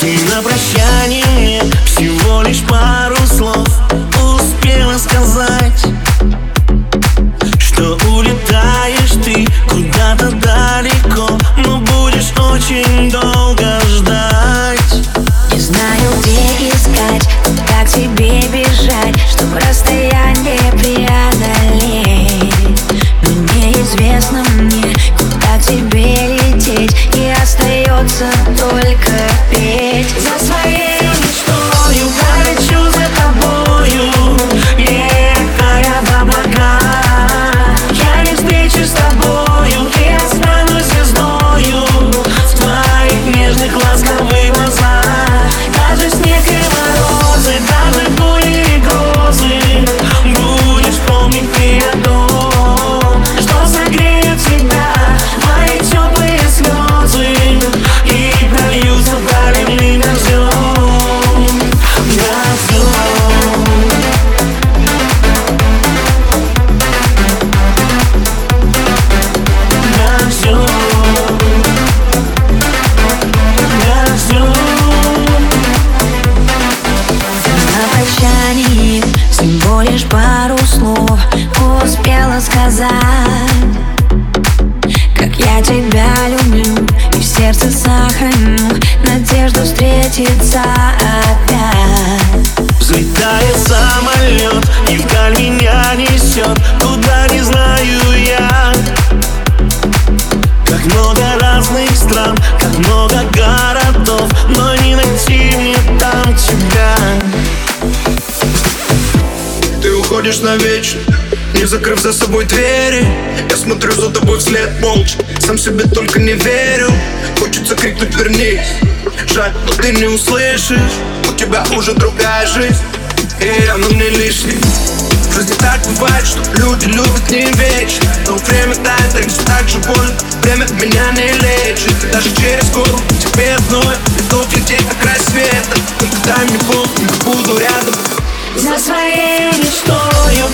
И на прощание всего лишь пару слов Успела сказать. Что улетаешь ты куда-то далеко Но будешь очень долго ждать. Не знаю, где искать, куда к тебе бежать Чтобы расстояние преодолеть. Но неизвестно мне, куда тебе лететь И остается только петь За сказать Как я тебя люблю И в сердце сохраню Надежду встретиться опять. Взлетает самолет И вдаль меня несет. Куда не знаю я. Как много разных стран Как много городов Но не найти мне там тебя. Ты уходишь навечно не закрыв за собой двери Я смотрю за тобой вслед молча. Сам себе только не верю Хочется крикнуть вернись Жаль, но ты не услышишь У тебя уже другая жизнь. И она мне лишняя В жизни так бывает, что люди любят не вечно. Но время тает, так все так же больно Время меня не лечит. И Даже через гору тебе одной Идут лететь на край света. Только дай мне повод, буду рядом. За своей мечтой я